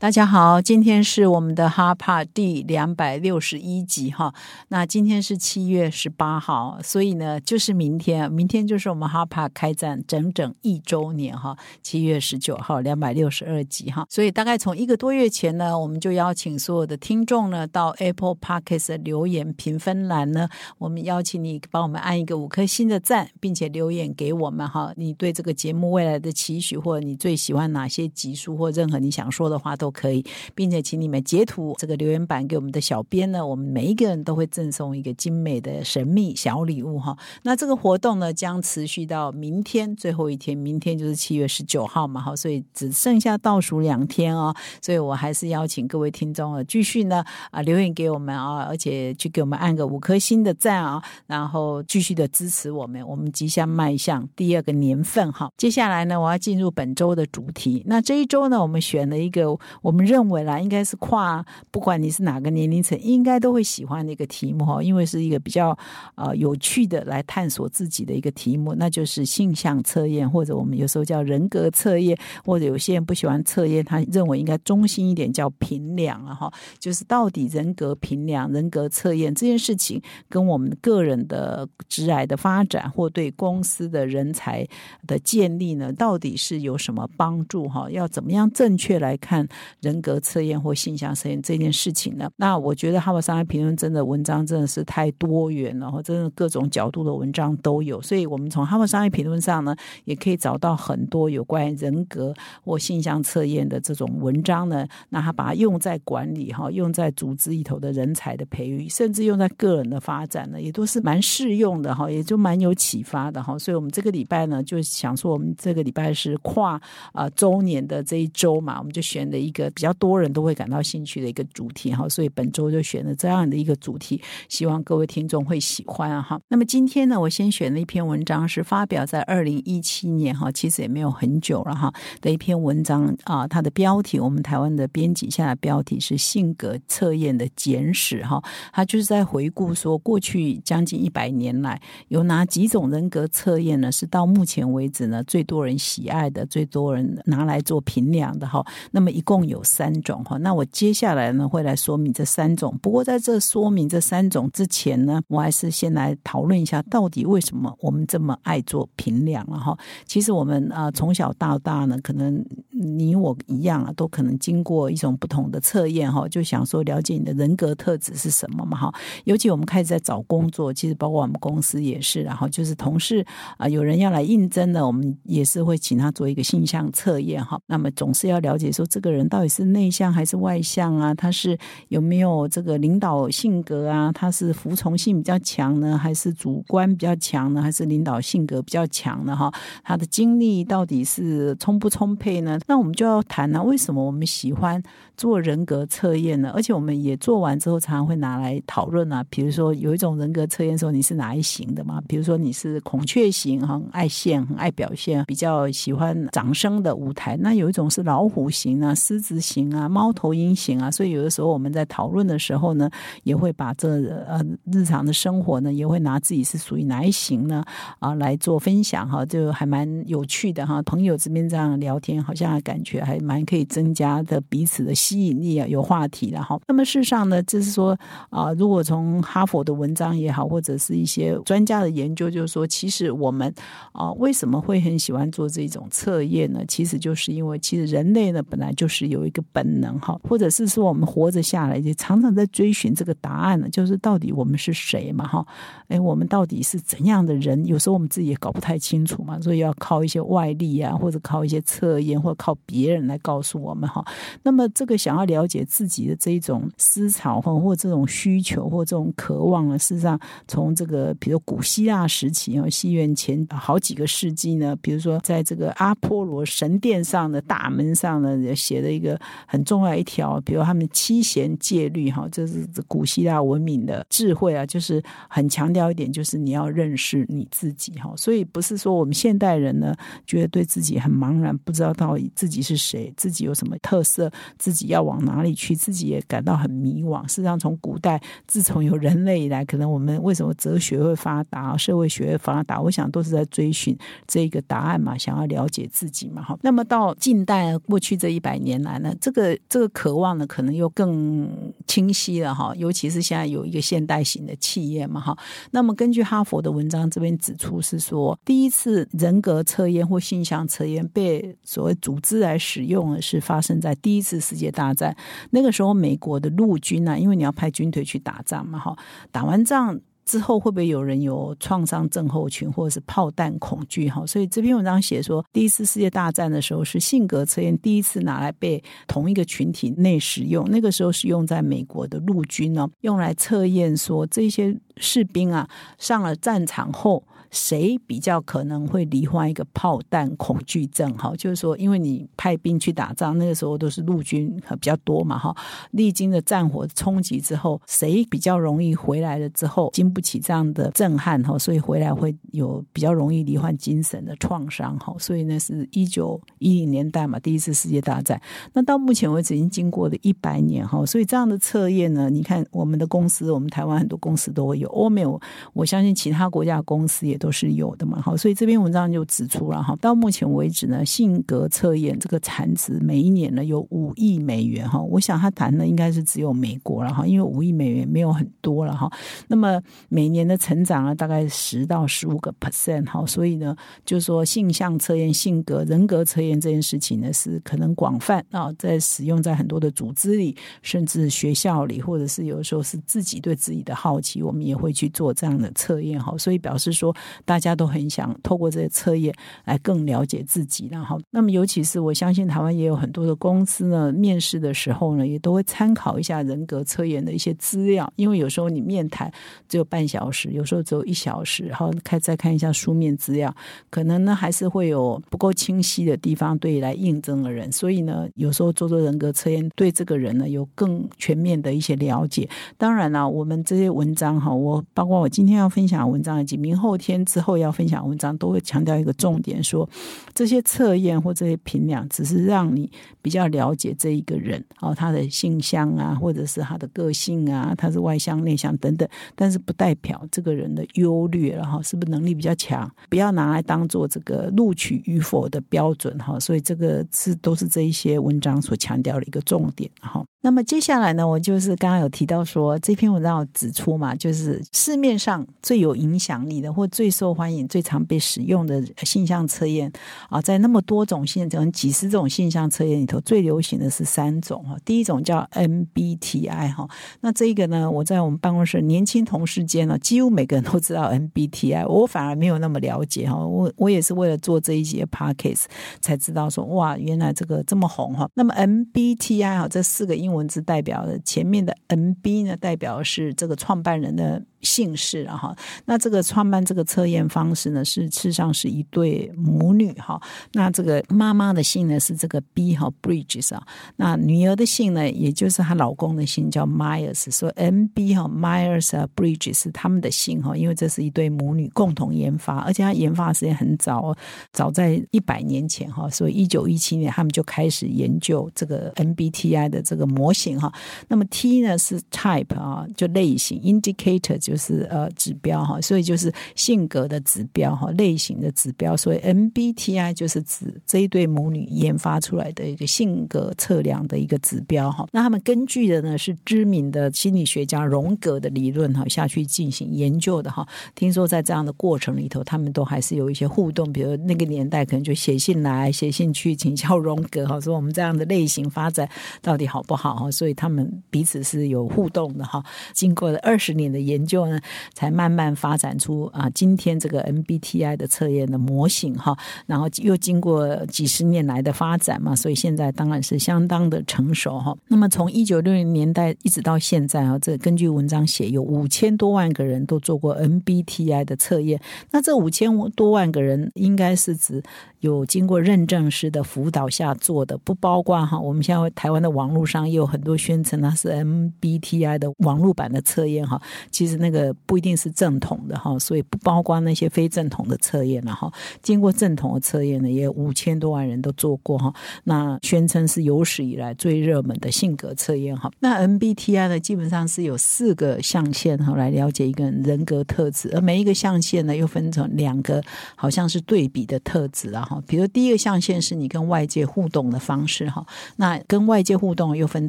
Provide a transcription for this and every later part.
大家好，今天是我们的哈帕第两百六十一集哈。那今天是七月十八号，所以呢，就是明天，明天就是我们哈帕开战整整一周年哈。七月十九号，两百六十二集哈。所以大概从一个多月前呢，我们就邀请所有的听众呢到 Apple Podcast 留言评分栏呢，我们邀请你帮我们按一个五颗星的赞，并且留言给我们哈。你对这个节目未来的期许，或者你最喜欢哪些集数，或任何你想说的话都。都可以，并且请你们截图这个留言板给我们的小编呢，我们每一个人都会赠送一个精美的神秘小礼物哈。那这个活动呢将持续到明天最后一天，明天就是七月十九号嘛哈，所以只剩下倒数两天哦。所以我还是邀请各位听众啊，继续呢啊留言给我们啊，而且去给我们按个五颗星的赞啊，然后继续的支持我们，我们即将迈向第二个年份哈。接下来呢，我要进入本周的主题。那这一周呢，我们选了一个。我们认为啦，应该是跨不管你是哪个年龄层，应该都会喜欢的一个题目哈，因为是一个比较呃有趣的来探索自己的一个题目，那就是性向测验，或者我们有时候叫人格测验，或者有些人不喜欢测验，他认为应该中心一点叫评量啊哈，就是到底人格评量、人格测验这件事情跟我们个人的职涯的发展或对公司的人才的建立呢，到底是有什么帮助哈？要怎么样正确来看？人格测验或性向测验这件事情呢？那我觉得《哈佛商业评论》真的文章真的是太多元了，哈，真的各种角度的文章都有。所以，我们从《哈佛商业评论》上呢，也可以找到很多有关人格或性向测验的这种文章呢。那他把它用在管理哈，用在组织里头的人才的培育，甚至用在个人的发展呢，也都是蛮适用的哈，也就蛮有启发的哈。所以我们这个礼拜呢，就想说，我们这个礼拜是跨啊周年的这一周嘛，我们就选了一个个。比较多人都会感到兴趣的一个主题哈，所以本周就选了这样的一个主题，希望各位听众会喜欢哈。那么今天呢，我先选了一篇文章，是发表在二零一七年哈，其实也没有很久了哈的一篇文章啊。它的标题，我们台湾的编辑下的标题是“性格测验的简史”哈。它就是在回顾说，过去将近一百年来，有哪几种人格测验呢？是到目前为止呢最多人喜爱的、最多人拿来做评量的哈。那么一共有。三种哈，那我接下来呢会来说明这三种。不过在这说明这三种之前呢，我还是先来讨论一下，到底为什么我们这么爱做评量了哈。其实我们啊从小到大呢，可能你我一样啊，都可能经过一种不同的测验哈，就想说了解你的人格特质是什么嘛哈。尤其我们开始在找工作，其实包括我们公司也是，然后就是同事啊有人要来应征呢，我们也是会请他做一个性向测验哈。那么总是要了解说这个人到到底。是内向还是外向啊？他是有没有这个领导性格啊？他是服从性比较强呢，还是主观比较强呢？还是领导性格比较强呢？哈，他的精力到底是充不充沛呢？那我们就要谈呢，为什么我们喜欢做人格测验呢？而且我们也做完之后，常常会拿来讨论啊。比如说，有一种人格测验说你是哪一型的嘛？比如说你是孔雀型，很爱现，很爱表现，比较喜欢掌声的舞台。那有一种是老虎型啊，狮子。字型啊，猫头鹰型啊，所以有的时候我们在讨论的时候呢，也会把这呃日常的生活呢，也会拿自己是属于哪一型呢啊来做分享哈，就还蛮有趣的哈。朋友这边这样聊天，好像感觉还蛮可以增加的彼此的吸引力啊，有话题的哈。那么事实上呢，就是说啊，如果从哈佛的文章也好，或者是一些专家的研究，就是说，其实我们啊为什么会很喜欢做这种测验呢？其实就是因为其实人类呢本来就是有。一个本能哈，或者是说我们活着下来，就常常在追寻这个答案呢，就是到底我们是谁嘛哈？哎，我们到底是怎样的人？有时候我们自己也搞不太清楚嘛，所以要靠一些外力啊，或者靠一些测验，或者靠别人来告诉我们哈。那么这个想要了解自己的这一种思潮哈，或这种需求或这种渴望呢，事实上从这个比如古希腊时期啊，西元前好几个世纪呢，比如说在这个阿波罗神殿上的大门上呢，写了一个很重要一条，比如他们七贤戒律哈，这是古希腊文明的智慧啊，就是很强调一点，就是你要认识你自己哈。所以不是说我们现代人呢，觉得对自己很茫然，不知道到底自己是谁，自己有什么特色，自己要往哪里去，自己也感到很迷惘。事实上，从古代自从有人类以来，可能我们为什么哲学会发达，社会学会发达，我想都是在追寻这个答案嘛，想要了解自己嘛。哈，那么到近代过去这一百年呢来呢，这个这个渴望呢，可能又更清晰了哈。尤其是现在有一个现代型的企业嘛，哈。那么根据哈佛的文章这边指出是说，第一次人格测验或性向测验被所谓组织来使用的是发生在第一次世界大战。那个时候，美国的陆军呢，因为你要派军队去打仗嘛，哈，打完仗。之后会不会有人有创伤症候群或者是炮弹恐惧？哈，所以这篇文章写说，第一次世界大战的时候是性格测验第一次拿来被同一个群体内使用。那个时候是用在美国的陆军呢，用来测验说这些士兵啊上了战场后。谁比较可能会罹患一个炮弹恐惧症？哈，就是说，因为你派兵去打仗，那个时候都是陆军比较多嘛，哈，历经的战火冲击之后，谁比较容易回来了之后经不起这样的震撼？哈，所以回来会有比较容易罹患精神的创伤？哈，所以呢，是一九一零年代嘛，第一次世界大战。那到目前为止已经经过了一百年，哈，所以这样的测验呢，你看我们的公司，我们台湾很多公司都会有，欧美我相信其他国家的公司也。都是有的嘛，好，所以这篇文章就指出了哈，到目前为止呢，性格测验这个产值每一年呢有五亿美元哈，我想他谈的应该是只有美国了哈，因为五亿美元没有很多了哈，那么每年的成长呢大概十到十五个 percent 哈，所以呢，就是说性向测验、性格人格测验这件事情呢是可能广泛啊，在使用在很多的组织里，甚至学校里，或者是有的时候是自己对自己的好奇，我们也会去做这样的测验哈，所以表示说。大家都很想透过这些测验来更了解自己，然后，那么尤其是我相信台湾也有很多的公司呢，面试的时候呢，也都会参考一下人格测验的一些资料，因为有时候你面谈只有半小时，有时候只有一小时，然后看再看一下书面资料，可能呢还是会有不够清晰的地方对来应征的人，所以呢，有时候做做人格测验，对这个人呢有更全面的一些了解。当然了，我们这些文章哈，我包括我今天要分享的文章以及明后天。之后要分享文章，都会强调一个重点，说这些测验或这些评量，只是让你比较了解这一个人哦，他的性向啊，或者是他的个性啊，他是外向内向等等，但是不代表这个人的优劣了哈，是不是能力比较强？不要拿来当做这个录取与否的标准哈。所以这个是都是这一些文章所强调的一个重点哈。那么接下来呢，我就是刚刚有提到说，这篇文章指出嘛，就是市面上最有影响力的或最受欢迎、最常被使用的性向测验啊，在那么多种性能几十种性向测验里头，最流行的是三种哈。第一种叫 MBTI 哈，那这个呢，我在我们办公室年轻同事间呢，几乎每个人都知道 MBTI，我反而没有那么了解哈。我我也是为了做这一节 Podcast 才知道说，哇，原来这个这么红哈。那么 MBTI 哈，这四个英文文字代表的前面的 N B 呢，代表是这个创办人的。姓氏啊哈，那这个创办这个测验方式呢，是事实上是一对母女哈。那这个妈妈的姓呢是这个 B 哈 Bridges 啊，那女儿的姓呢，也就是她老公的姓叫 Myers，说 M B 哈 Myers 啊 Bridges 是他们的姓哈，因为这是一对母女共同研发，而且他研发时间很早，早在一百年前哈，所以一九一七年他们就开始研究这个 M B T I 的这个模型哈。那么 T 呢是 Type 啊，就类型 Indicator。就是呃指标哈，所以就是性格的指标哈，类型的指标。所以 MBTI 就是指这一对母女研发出来的一个性格测量的一个指标哈。那他们根据的呢是知名的心理学家荣格的理论哈下去进行研究的哈。听说在这样的过程里头，他们都还是有一些互动，比如那个年代可能就写信来、写信去请教荣格哈，说我们这样的类型发展到底好不好哈。所以他们彼此是有互动的哈。经过了二十年的研究。究呢，才慢慢发展出啊，今天这个 MBTI 的测验的模型哈。然后又经过几十年来的发展嘛，所以现在当然是相当的成熟哈。那么从一九六零年代一直到现在啊，这根据文章写，有五千多万个人都做过 MBTI 的测验。那这五千多万个人应该是指。有经过认证师的辅导下做的，不包括哈。我们现在台湾的网络上也有很多宣称它是 MBTI 的网络版的测验哈，其实那那个不一定是正统的哈，所以不包括那些非正统的测验了哈。经过正统的测验呢，也有五千多万人都做过哈。那宣称是有史以来最热门的性格测验哈。那 MBTI 呢，基本上是有四个象限哈，来了解一个人人格特质，而每一个象限呢，又分成两个好像是对比的特质啊。哈，比如第一个象限是你跟外界互动的方式哈，那跟外界互动又分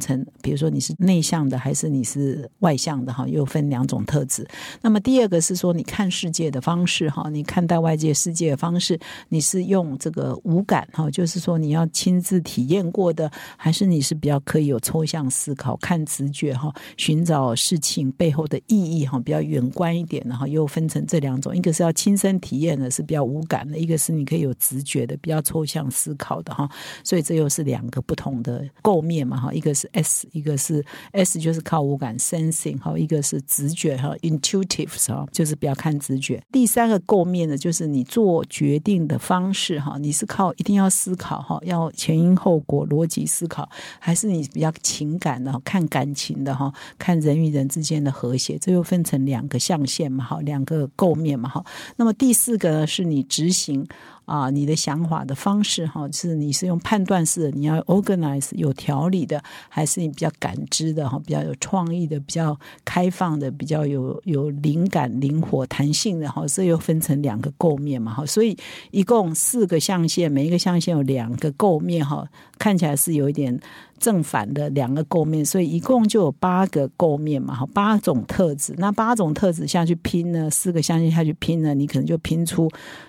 成，比如说你是内向的还是你是外向的哈，又分两种特质。子那么第二个是说你看世界的方式哈，你看待外界世界的方式，你是用这个五感哈，就是说你要亲自体验过的，还是你是比较可以有抽象思考、看直觉哈，寻找事情背后的意义哈，比较远观一点的哈，又分成这两种，一个是要亲身体验的，是比较无感的；一个是你可以有直觉。的比较抽象思考的哈，所以这又是两个不同的构面嘛哈，一个是 S，一个是 S 就是靠五感 sensing 哈，一个是直觉哈 intuitive 哈，就是比较看直觉。第三个构面呢，就是你做决定的方式哈，你是靠一定要思考哈，要前因后果逻辑思考，还是你比较情感的看感情的哈，看人与人之间的和谐，这又分成两个象限嘛哈，两个构面嘛哈。那么第四个呢，是你执行。啊，你的想法的方式哈，是你是用判断式的，你要 organize 有条理的，还是你比较感知的哈，比较有创意的，比较开放的，比较有有灵感、灵活、弹性的哈，这又分成两个构面嘛哈，所以一共四个象限，每一个象限有两个构面哈，看起来是有一点。正反的两个构面，所以一共就有八个构面嘛，哈，八种特质。那八种特质下去拼呢，四个象限下去拼呢，你可能就拼出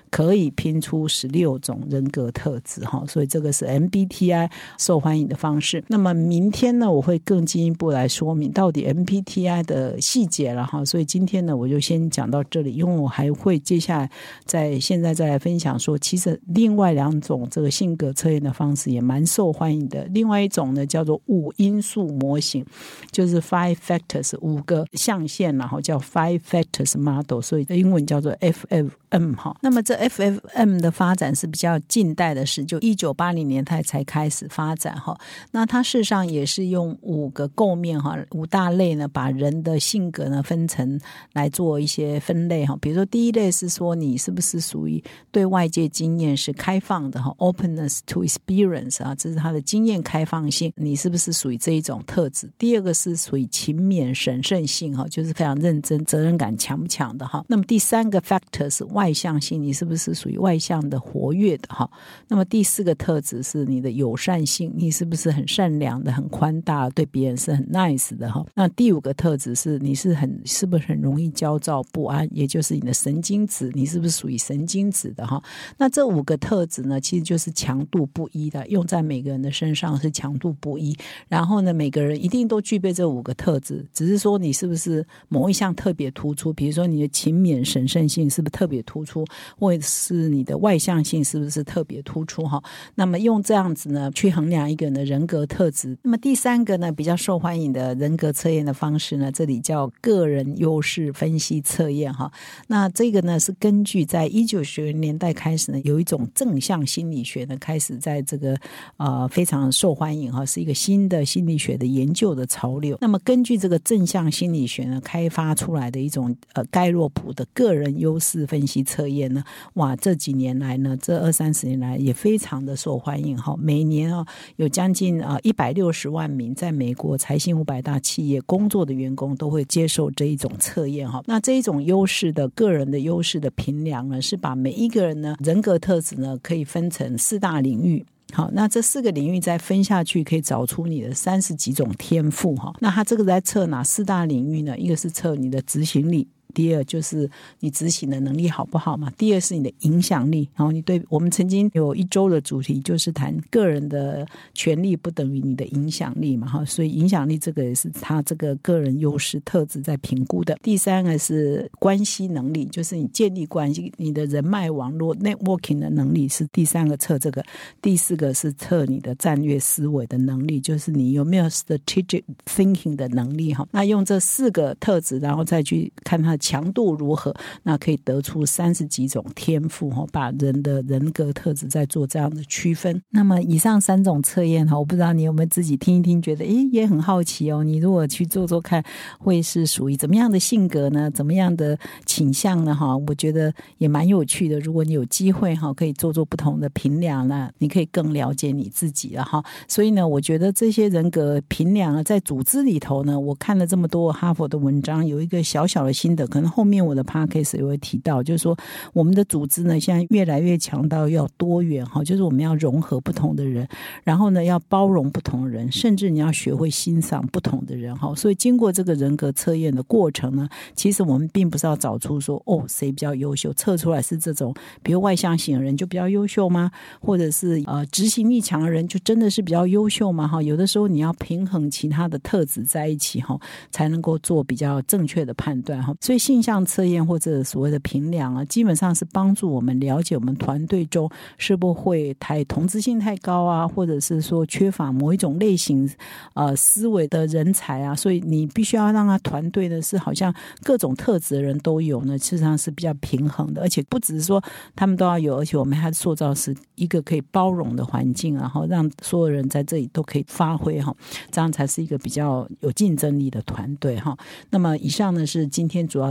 可以拼出十六种人格特质，哈。所以这个是 MBTI 受欢迎的方式。那么明天呢，我会更进一步来说明到底 MBTI 的细节了，哈。所以今天呢，我就先讲到这里，因为我还会接下来在现在再来分享说，其实另外两种这个性格测验的方式也蛮受受欢迎的。另外一种呢。叫做五因素模型，就是 five factors 五个象限，然后叫 five factors model，所以英文叫做 FF M 哈。那么这 FFM 的发展是比较近代的事，就一九八零年代才开始发展哈。那它事实上也是用五个构面哈，五大类呢，把人的性格呢分成来做一些分类哈。比如说第一类是说你是不是属于对外界经验是开放的哈，openness to experience 啊，这是他的经验开放性。你是不是属于这一种特质？第二个是属于勤勉、审慎性哈，就是非常认真、责任感强不强的哈。那么第三个 factor 是外外向性，你是不是属于外向的、活跃的哈？那么第四个特质是你的友善性，你是不是很善良的、很宽大，对别人是很 nice 的哈？那第五个特质是你是很是不是很容易焦躁不安，也就是你的神经质，你是不是属于神经质的哈？那这五个特质呢，其实就是强度不一的，用在每个人的身上是强度。不一，然后呢，每个人一定都具备这五个特质，只是说你是不是某一项特别突出，比如说你的勤勉、审慎性是不是特别突突出，或者是你的外向性是不是特别突出哈？那么用这样子呢去衡量一个人的人格特质。那么第三个呢比较受欢迎的人格测验的方式呢，这里叫个人优势分析测验哈。那这个呢是根据在一九九零年代开始呢，有一种正向心理学呢开始在这个呃非常受欢迎哈。是一个新的心理学的研究的潮流。那么，根据这个正向心理学呢，开发出来的一种呃盖洛普的个人优势分析测验呢，哇，这几年来呢，这二三十年来也非常的受欢迎哈。每年啊，有将近啊一百六十万名在美国财新五百大企业工作的员工都会接受这一种测验哈。那这一种优势的个人的优势的评量呢，是把每一个人呢人格特质呢可以分成四大领域。好，那这四个领域再分下去，可以找出你的三十几种天赋哈。那它这个在测哪四大领域呢？一个是测你的执行力。第二就是你执行的能力好不好嘛？第二是你的影响力。然后你对我们曾经有一周的主题就是谈个人的权利不等于你的影响力嘛？哈，所以影响力这个也是他这个个人优势特质在评估的。第三个是关系能力，就是你建立关系、你的人脉网络 （networking） 的能力是第三个测这个。第四个是测你的战略思维的能力，就是你有没有 strategic thinking 的能力哈。那用这四个特质，然后再去看它的强度如何，那可以得出三十几种天赋哈，把人的人格特质在做这样的区分。那么以上三种测验哈，我不知道你有没有自己听一听，觉得诶也很好奇哦。你如果去做做看，会是属于怎么样的性格呢？怎么样的倾向呢？哈，我觉得也蛮有趣的。如果你有机会哈，可以做做不同的评量，那你可以更了解你自己了哈。所以呢，我觉得这些人格评量啊，在组织里头呢，我看了这么多哈佛的文章，有一个小小的心得，可能后面我的 p a c k a s e 也会提到，就是说我们的组织呢，现在越来越强到要多元哈，就是我们要融合不同的人，然后呢，要包容不同人，甚至你要学会欣赏不同的人哈。所以经过这个人格测验的过程呢，其实我们并不是要找出说哦谁比较优秀，测出来是这种，比如外向型的人就比较优秀吗？或者是呃执行力强的人就真的是比较优秀吗？哈，有的时候你要平衡其他的特质在一起哈，才能够做比较正确的判断哈。所以性向测验或者所谓的评量啊，基本上是帮助我们了解我们团队中是不会太同质性太高啊，或者是说缺乏某一种类型呃思维的人才啊。所以你必须要让他团队呢是好像各种特质的人都有呢，事实上是比较平衡的，而且不只是说他们都要有，而且我们还塑造是一个可以包容的环境，然后让所有人在这里都可以发挥哈，这样才是一个比较有竞争力的团队哈。那么以上呢是今天主要